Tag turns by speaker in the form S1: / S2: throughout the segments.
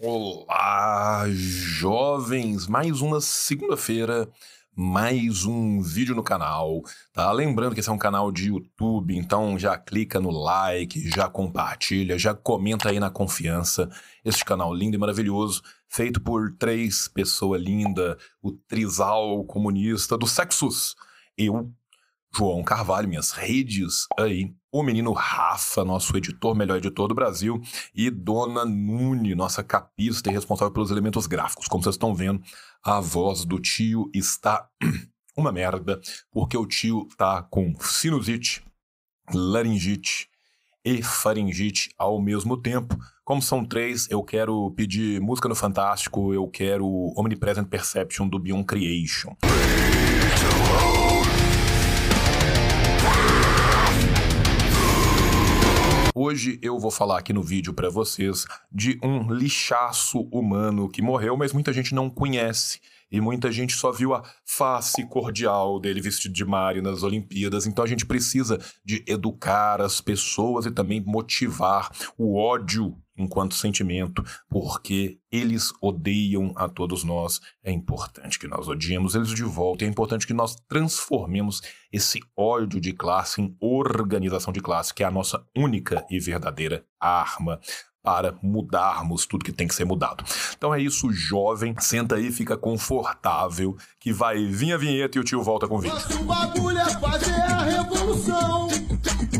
S1: Olá, jovens! Mais uma segunda-feira, mais um vídeo no canal, tá? Lembrando que esse é um canal de YouTube, então já clica no like, já compartilha, já comenta aí na confiança. Este canal lindo e maravilhoso, feito por três pessoas lindas, o trisal comunista do Sexus. Eu, João Carvalho, minhas redes aí, o menino Rafa, nosso editor, melhor editor do Brasil, e Dona Nune, nossa capista e responsável pelos elementos gráficos. Como vocês estão vendo, a voz do tio está uma merda, porque o tio tá com sinusite, laringite e faringite ao mesmo tempo. Como são três, eu quero pedir música no Fantástico, eu quero Omnipresent Perception do Beyond Creation. Hoje eu vou falar aqui no vídeo para vocês de um lixaço humano que morreu, mas muita gente não conhece. E muita gente só viu a face cordial dele vestido de Mario nas Olimpíadas. Então a gente precisa de educar as pessoas e também motivar o ódio enquanto sentimento, porque eles odeiam a todos nós. É importante que nós odiemos eles de volta, é importante que nós transformemos esse ódio de classe em organização de classe, que é a nossa única e verdadeira arma para mudarmos tudo que tem que ser mudado. Então é isso, jovem. Senta aí, fica confortável, que vai vir a vinheta e o tio volta com o vídeo.
S2: Nosso bagulho é fazer a revolução.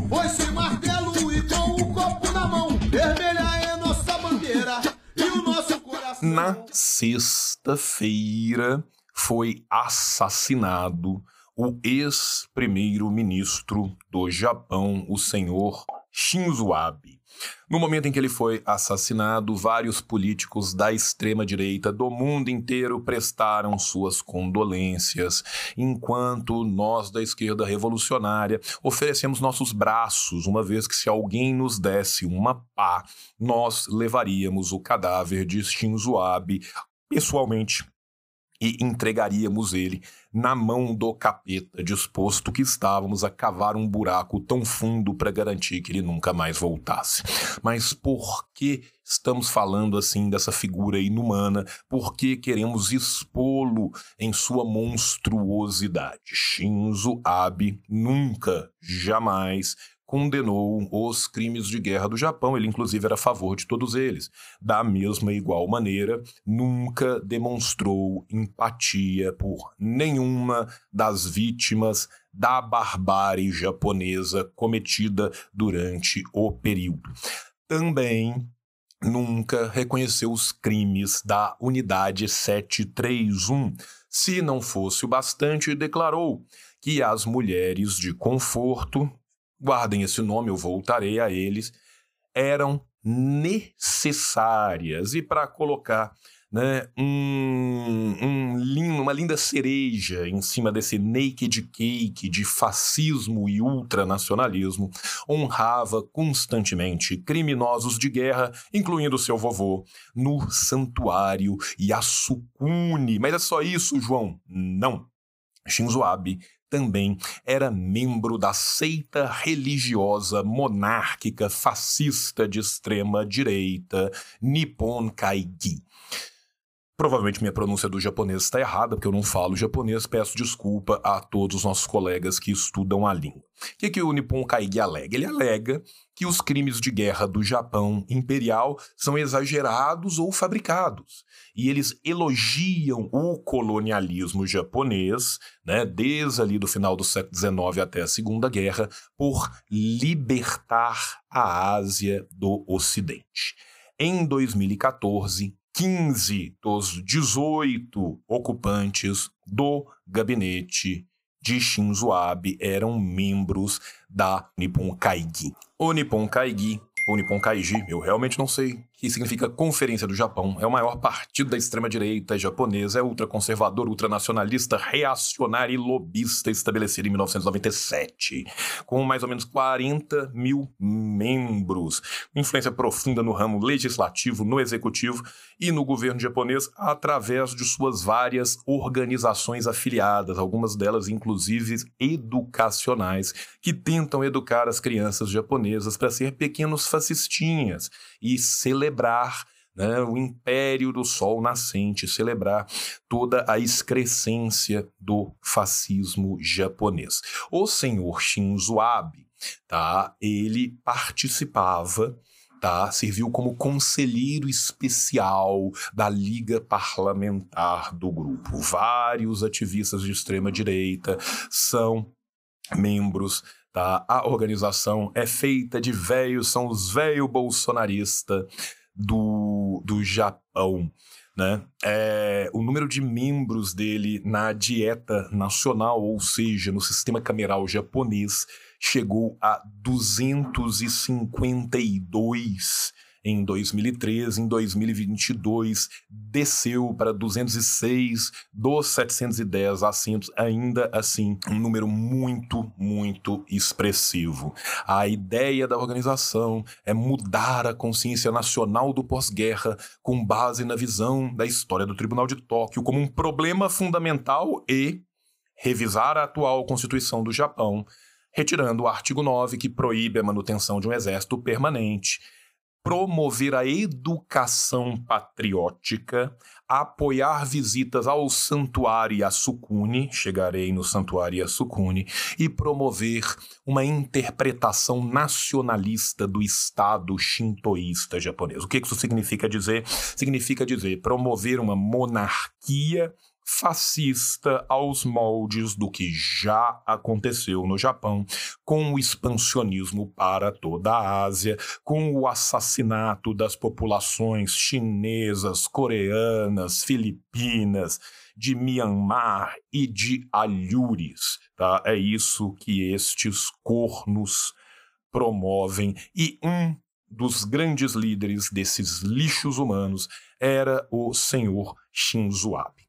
S2: Foi-se martelo e com o copo na mão. Vermelha é nossa bandeira e o nosso coração.
S1: Na sexta-feira foi assassinado o ex-primeiro-ministro do Japão, o senhor Shinzo Abe. No momento em que ele foi assassinado, vários políticos da extrema-direita do mundo inteiro prestaram suas condolências, enquanto nós da esquerda revolucionária oferecemos nossos braços, uma vez que se alguém nos desse uma pá, nós levaríamos o cadáver de Shinzo Abe pessoalmente e entregaríamos ele na mão do capeta, disposto que estávamos a cavar um buraco tão fundo para garantir que ele nunca mais voltasse. Mas por que estamos falando assim dessa figura inumana? Por que queremos expô-lo em sua monstruosidade? Shinzo Abe nunca, jamais condenou os crimes de guerra do Japão, ele inclusive era a favor de todos eles. Da mesma igual maneira, nunca demonstrou empatia por nenhuma das vítimas da barbárie japonesa cometida durante o período. Também nunca reconheceu os crimes da Unidade 731. Se não fosse o bastante, declarou que as mulheres de conforto guardem esse nome, eu voltarei a eles, eram necessárias. E para colocar né, um, um, uma linda cereja em cima desse naked cake de fascismo e ultranacionalismo, honrava constantemente criminosos de guerra, incluindo seu vovô, no santuário Yasukuni. Mas é só isso, João? Não. Shinzo Abe também era membro da seita religiosa monárquica fascista de extrema direita Nippon Kaigi. Provavelmente minha pronúncia do japonês está errada, porque eu não falo japonês, peço desculpa a todos os nossos colegas que estudam a língua. O que, que o Nippon Kaigi alega? Ele alega que os crimes de guerra do Japão imperial são exagerados ou fabricados. E eles elogiam o colonialismo japonês, né, desde ali do final do século XIX até a Segunda Guerra, por libertar a Ásia do Ocidente. Em 2014, 15 dos 18 ocupantes do gabinete de Shinzo Abe eram membros da Nippon Kaigi. O Nippon Kaigi, ou Nippon Kaigi, eu realmente não sei que significa Conferência do Japão. É o maior partido da extrema-direita japonesa, é ultraconservador, ultranacionalista, reacionário e lobista estabelecido em 1997, com mais ou menos 40 mil membros. Influência profunda no ramo legislativo, no executivo e no governo japonês através de suas várias organizações afiliadas, algumas delas inclusive educacionais, que tentam educar as crianças japonesas para ser pequenos fascistinhas e celebrar né, o império do sol nascente, celebrar toda a excrescência do fascismo japonês. O senhor Shinzo Abe, tá, ele participava tá? Serviu como conselheiro especial da Liga Parlamentar do grupo. Vários ativistas de extrema direita são membros tá? A organização é feita de velhos, são os velhos bolsonaristas do, do Japão. Né? É, o número de membros dele na dieta nacional, ou seja, no sistema cameral japonês, chegou a 252 em 2013, em 2022 desceu para 206 dos 710 assentos, ainda assim um número muito, muito expressivo. A ideia da organização é mudar a consciência nacional do pós-guerra com base na visão da história do Tribunal de Tóquio como um problema fundamental e revisar a atual Constituição do Japão, retirando o artigo 9 que proíbe a manutenção de um exército permanente promover a educação patriótica, apoiar visitas ao Santuário Yasukuni, chegarei no Santuário Yasukuni, e promover uma interpretação nacionalista do Estado shintoísta japonês. O que isso significa dizer? Significa dizer promover uma monarquia fascista aos moldes do que já aconteceu no Japão, com o expansionismo para toda a Ásia, com o assassinato das populações chinesas, coreanas, filipinas, de Myanmar e de Alhures. Tá? É isso que estes cornos promovem. E um dos grandes líderes desses lixos humanos era o senhor Shinzo Abe.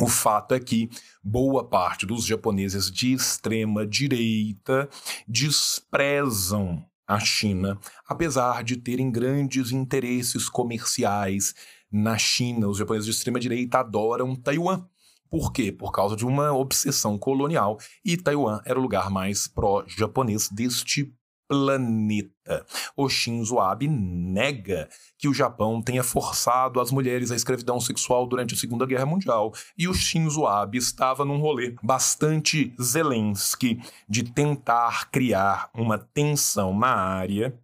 S1: O fato é que boa parte dos japoneses de extrema direita desprezam a China, apesar de terem grandes interesses comerciais na China. Os japoneses de extrema direita adoram Taiwan. Por quê? Por causa de uma obsessão colonial. E Taiwan era o lugar mais pró-japonês deste planeta. O Shinzo Abe nega que o Japão tenha forçado as mulheres à escravidão sexual durante a Segunda Guerra Mundial. E o Shinzo Abe estava num rolê bastante Zelensky de tentar criar uma tensão na área,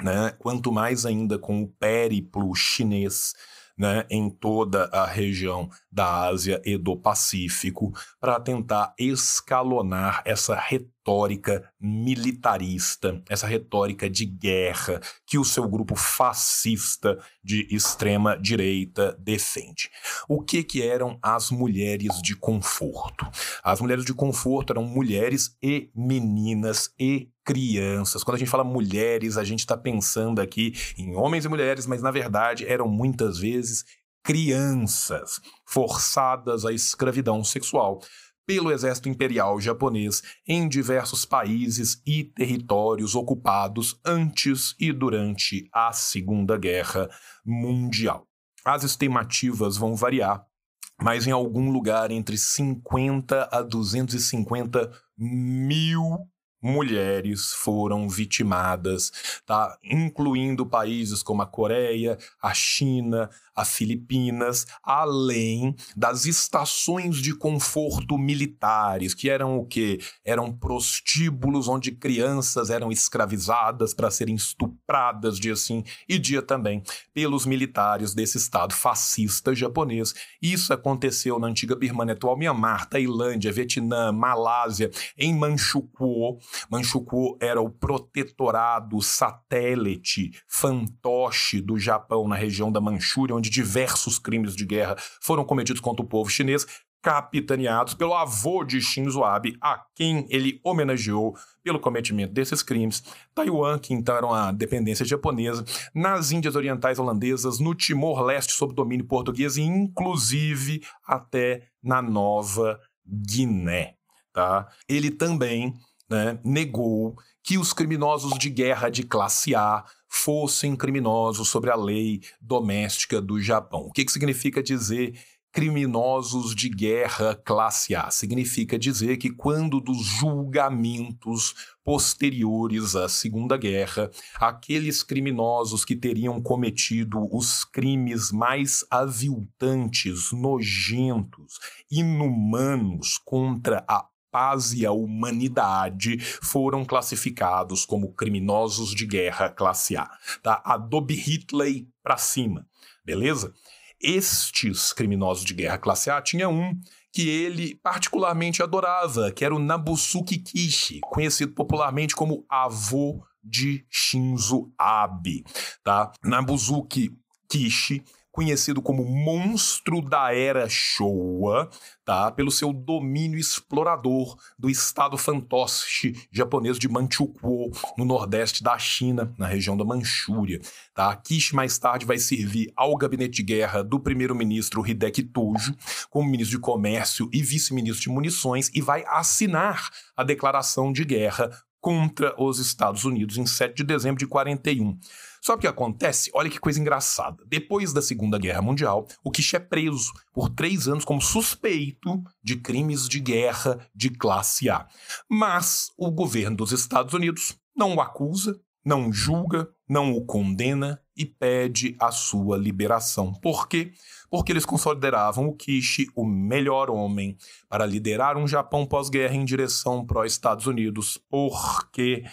S1: né? quanto mais ainda com o périplo chinês né, em toda a região da Ásia e do Pacífico para tentar escalonar essa retórica militarista, essa retórica de guerra que o seu grupo fascista de extrema direita defende. O que que eram as mulheres de conforto? As mulheres de conforto eram mulheres e meninas e crianças. Quando a gente fala mulheres, a gente está pensando aqui em homens e mulheres, mas na verdade eram muitas vezes crianças forçadas à escravidão sexual pelo exército imperial japonês em diversos países e territórios ocupados antes e durante a Segunda Guerra Mundial. As estimativas vão variar, mas em algum lugar entre 50 a 250 mil mulheres foram vitimadas, tá? incluindo países como a Coreia, a China, a Filipinas, além das estações de conforto militares, que eram o quê? Eram prostíbulos onde crianças eram escravizadas para serem estupradas dia sim e dia também pelos militares desse estado fascista japonês. Isso aconteceu na antiga Birmania, atual Myanmar, Tailândia, Vietnã, Malásia, em Manchukuo. Manchukuo era o protetorado satélite fantoche do Japão na região da Manchúria, onde diversos crimes de guerra foram cometidos contra o povo chinês, capitaneados pelo avô de Shinzo Abe, a quem ele homenageou pelo cometimento desses crimes. Taiwan, que então era uma dependência japonesa, nas Índias Orientais Holandesas, no Timor-Leste sob domínio português e inclusive até na Nova Guiné. Tá? Ele também né, negou que os criminosos de guerra de classe A fossem criminosos sobre a lei doméstica do Japão. O que, que significa dizer criminosos de guerra classe A. Significa dizer que quando dos julgamentos posteriores à Segunda Guerra, aqueles criminosos que teriam cometido os crimes mais aviltantes, nojentos, inumanos contra a paz e a humanidade foram classificados como criminosos de guerra classe A. Tá? Adobe Hitler para cima, beleza? Estes criminosos de guerra classe A tinha um que ele particularmente adorava, que era o Nabusuke Kishi, conhecido popularmente como avô de Shinzo Abe, tá? Nabusuke Kishi conhecido como monstro da era Showa, tá? pelo seu domínio explorador do estado fantoche japonês de Manchukuo, no nordeste da China, na região da Manchúria. Tá? Kishi mais tarde vai servir ao gabinete de guerra do primeiro-ministro Hideki Tojo, como ministro de comércio e vice-ministro de munições, e vai assinar a declaração de guerra contra os Estados Unidos em 7 de dezembro de 41. Só que acontece, olha que coisa engraçada. Depois da Segunda Guerra Mundial, o Kish é preso por três anos como suspeito de crimes de guerra de classe A. Mas o governo dos Estados Unidos não o acusa, não julga, não o condena e pede a sua liberação. Por quê? Porque eles consideravam o Kishi o melhor homem para liderar um Japão pós-guerra em direção pró-Estados Unidos, porque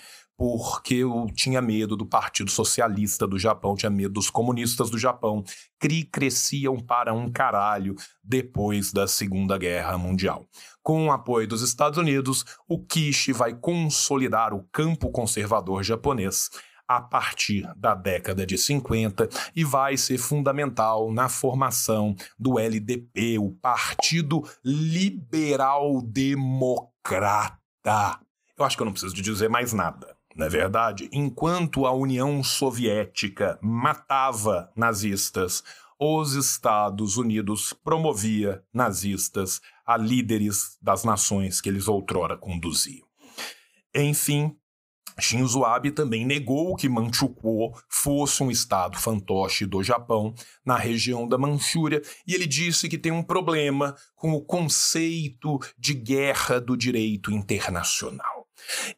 S1: porque eu tinha medo do Partido Socialista do Japão, tinha medo dos comunistas do Japão, que cresciam para um caralho depois da Segunda Guerra Mundial. Com o apoio dos Estados Unidos, o Kishi vai consolidar o campo conservador japonês a partir da década de 50 e vai ser fundamental na formação do LDP, o Partido Liberal Democrata. Eu acho que eu não preciso de dizer mais nada. Na é verdade, enquanto a União Soviética matava nazistas, os Estados Unidos promovia nazistas a líderes das nações que eles outrora conduziam. Enfim, Shinzo Abe também negou que Manchukuo fosse um estado fantoche do Japão, na região da Manchúria, e ele disse que tem um problema com o conceito de guerra do direito internacional.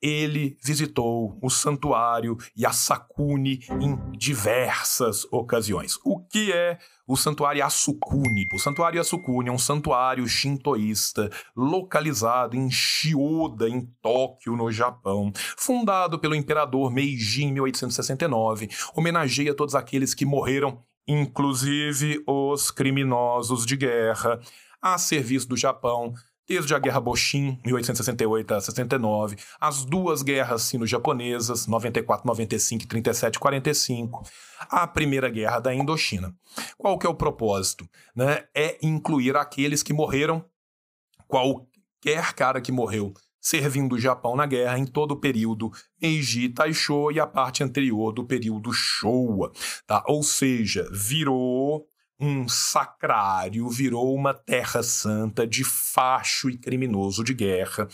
S1: Ele visitou o santuário Yasakuni em diversas ocasiões. O que é o santuário Yasukuni? O santuário Yasukuni é um santuário shintoísta localizado em Shioda, em Tóquio, no Japão, fundado pelo imperador Meiji em 1869. Homenageia todos aqueles que morreram, inclusive os criminosos de guerra, a serviço do Japão Desde a Guerra Boshin, 1868 a 69, as duas guerras sino-japonesas, 94, 95 e 37, 45, a Primeira Guerra da Indochina. Qual que é o propósito? Né? É incluir aqueles que morreram, qualquer cara que morreu servindo o Japão na guerra em todo o período Meiji Taisho e a parte anterior do período Showa, tá? Ou seja, virou um sacrário, virou uma terra santa de facho e criminoso de guerra.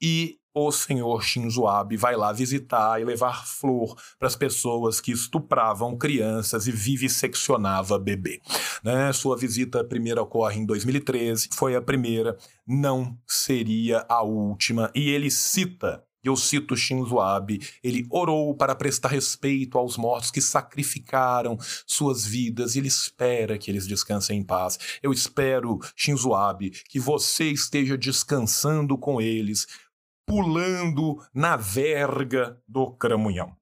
S1: E o senhor Shinzo Abe vai lá visitar e levar flor para as pessoas que estupravam crianças e vivisseccionava bebê. Né? Sua visita primeira ocorre em 2013, foi a primeira, não seria a última, e ele cita eu cito Shinzo Abe, ele orou para prestar respeito aos mortos que sacrificaram suas vidas e ele espera que eles descansem em paz. Eu espero, Shinzo Abe, que você esteja descansando com eles, pulando na verga do cramunhão.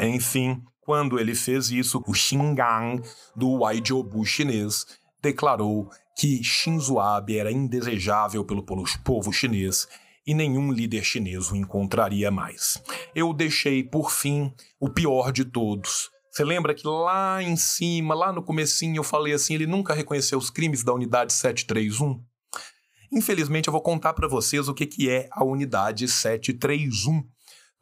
S1: Enfim, quando ele fez isso, o Shingan do Waijiaobu chinês declarou que Shinzo Abe era indesejável pelo povo chinês e nenhum líder chinês o encontraria mais. Eu deixei, por fim, o pior de todos. Você lembra que lá em cima, lá no comecinho, eu falei assim, ele nunca reconheceu os crimes da unidade 731? Infelizmente, eu vou contar para vocês o que, que é a unidade 731.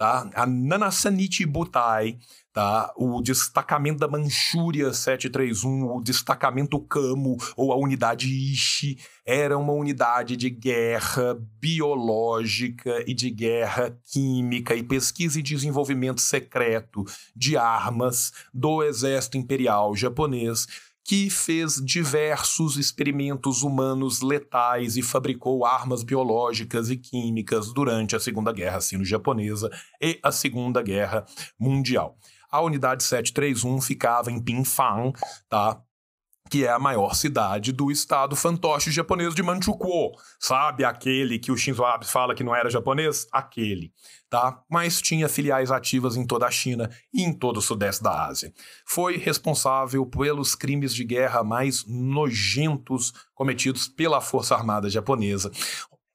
S1: Tá? A Nanasanichi Butai tá? O destacamento da Manchúria 731, o destacamento Camo ou a unidade Ishi era uma unidade de guerra biológica e de guerra química e pesquisa e desenvolvimento secreto de armas do exército imperial japonês que fez diversos experimentos humanos letais e fabricou armas biológicas e químicas durante a Segunda Guerra Sino-Japonesa e a Segunda Guerra Mundial. A unidade 731 ficava em Pinfang, tá? Que é a maior cidade do estado fantoche japonês de Manchukuo. Sabe aquele que o Shinzo Abe fala que não era japonês? Aquele, tá? Mas tinha filiais ativas em toda a China e em todo o sudeste da Ásia. Foi responsável pelos crimes de guerra mais nojentos cometidos pela Força Armada japonesa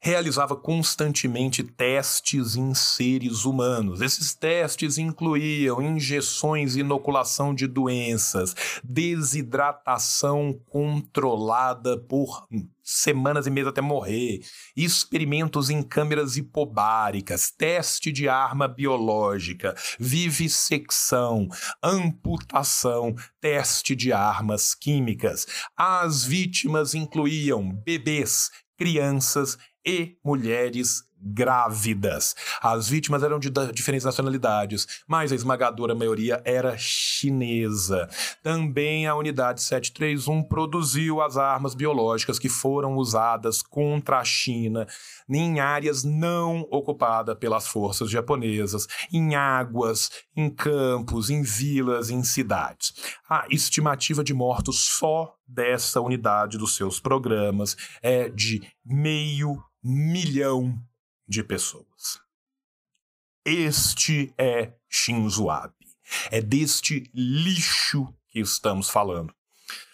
S1: realizava constantemente testes em seres humanos. Esses testes incluíam injeções e inoculação de doenças, desidratação controlada por semanas e meses até morrer, experimentos em câmeras hipobáricas, teste de arma biológica, vivissecção, amputação, teste de armas químicas. As vítimas incluíam bebês, crianças e mulheres grávidas. As vítimas eram de diferentes nacionalidades, mas a esmagadora maioria era chinesa. Também a unidade 731 produziu as armas biológicas que foram usadas contra a China em áreas não ocupadas pelas forças japonesas, em águas, em campos, em vilas, em cidades. A estimativa de mortos só dessa unidade dos seus programas é de meio milhão de pessoas. Este é Shinzo Abe. É deste lixo que estamos falando.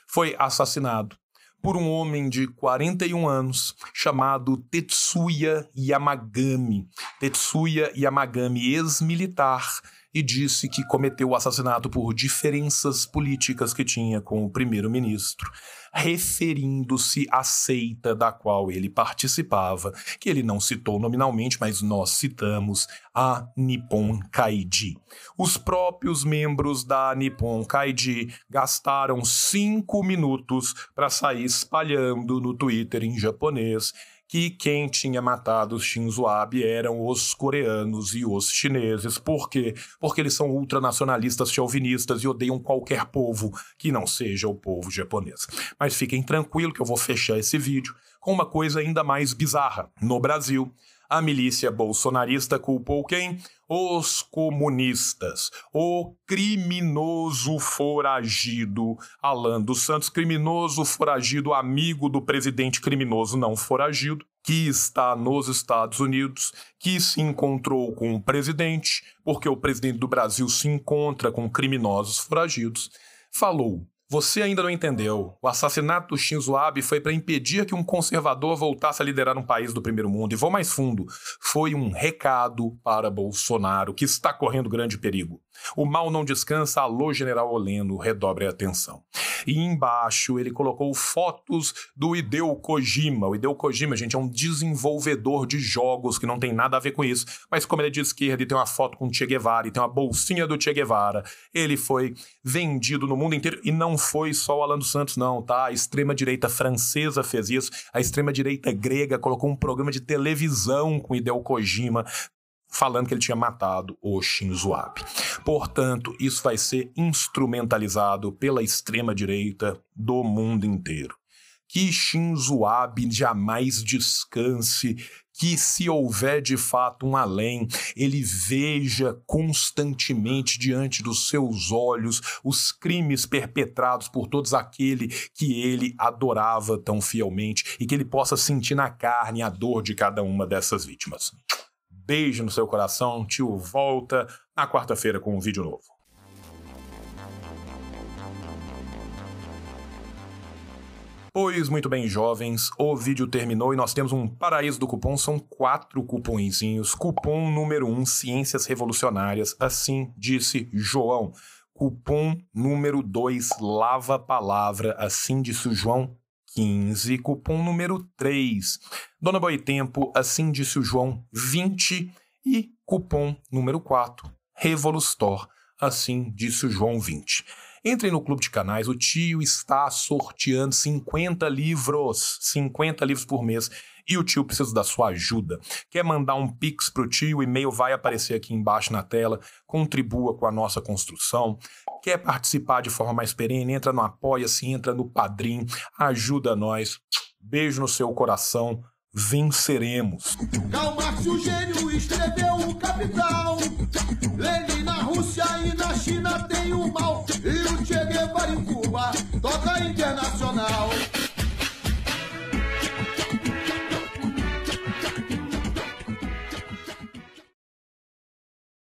S1: Foi assassinado por um homem de 41 anos chamado Tetsuya Yamagami. Tetsuya Yamagami, ex-militar, e disse que cometeu o assassinato por diferenças políticas que tinha com o primeiro-ministro referindo-se à seita da qual ele participava, que ele não citou nominalmente, mas nós citamos a Nippon Kaiji. Os próprios membros da Nippon Kaiji gastaram cinco minutos para sair espalhando no Twitter em japonês que quem tinha matado Shinzo Abe eram os coreanos e os chineses. Por quê? Porque eles são ultranacionalistas chauvinistas e odeiam qualquer povo que não seja o povo japonês. Mas fiquem tranquilos que eu vou fechar esse vídeo com uma coisa ainda mais bizarra. No Brasil, a milícia bolsonarista culpou quem? Os comunistas. O criminoso foragido Alan dos Santos, criminoso foragido, amigo do presidente criminoso não foragido, que está nos Estados Unidos, que se encontrou com o presidente, porque o presidente do Brasil se encontra com criminosos foragidos, falou você ainda não entendeu. O assassinato do Shinzo Abe foi para impedir que um conservador voltasse a liderar um país do primeiro mundo. E vou mais fundo. Foi um recado para Bolsonaro, que está correndo grande perigo. O mal não descansa, alô General Oleno, redobre a atenção. E embaixo ele colocou fotos do Hideo Kojima. O Hideo Kojima, gente, é um desenvolvedor de jogos que não tem nada a ver com isso, mas como ele é de esquerda e tem uma foto com o Che Guevara e tem uma bolsinha do Che Guevara, ele foi vendido no mundo inteiro e não foi só o Alan dos Santos não, tá? A extrema direita francesa fez isso, a extrema direita grega colocou um programa de televisão com Hideo Kojima falando que ele tinha matado o Shinzo Abe. Portanto, isso vai ser instrumentalizado pela extrema-direita do mundo inteiro. Que Shinzo Abe jamais descanse, que se houver de fato um além, ele veja constantemente diante dos seus olhos os crimes perpetrados por todos aquele que ele adorava tão fielmente e que ele possa sentir na carne a dor de cada uma dessas vítimas. Beijo no seu coração, tio volta na quarta-feira com um vídeo novo. Pois muito bem, jovens, o vídeo terminou e nós temos um paraíso do cupom, são quatro cupõezinhos. Cupom número um, Ciências Revolucionárias, assim disse João. Cupom número dois, Lava Palavra, assim disse João 15, cupom número 3. Dona Boitempo, assim disse o João, 20. E cupom número 4, Revolustor, assim disse o João, 20. Entrem no clube de canais, o tio está sorteando 50 livros, 50 livros por mês, e o tio precisa da sua ajuda. Quer mandar um pix pro tio, o e-mail vai aparecer aqui embaixo na tela, contribua com a nossa construção Quer participar de forma mais perene? Entra no Apoia-se, entra no Padrim, ajuda nós. Beijo no seu coração. Venceremos.
S2: Karl Marx, o gênio, escreveu o Capital. Lenin na Rússia e na China tem o mal. Toca internacional.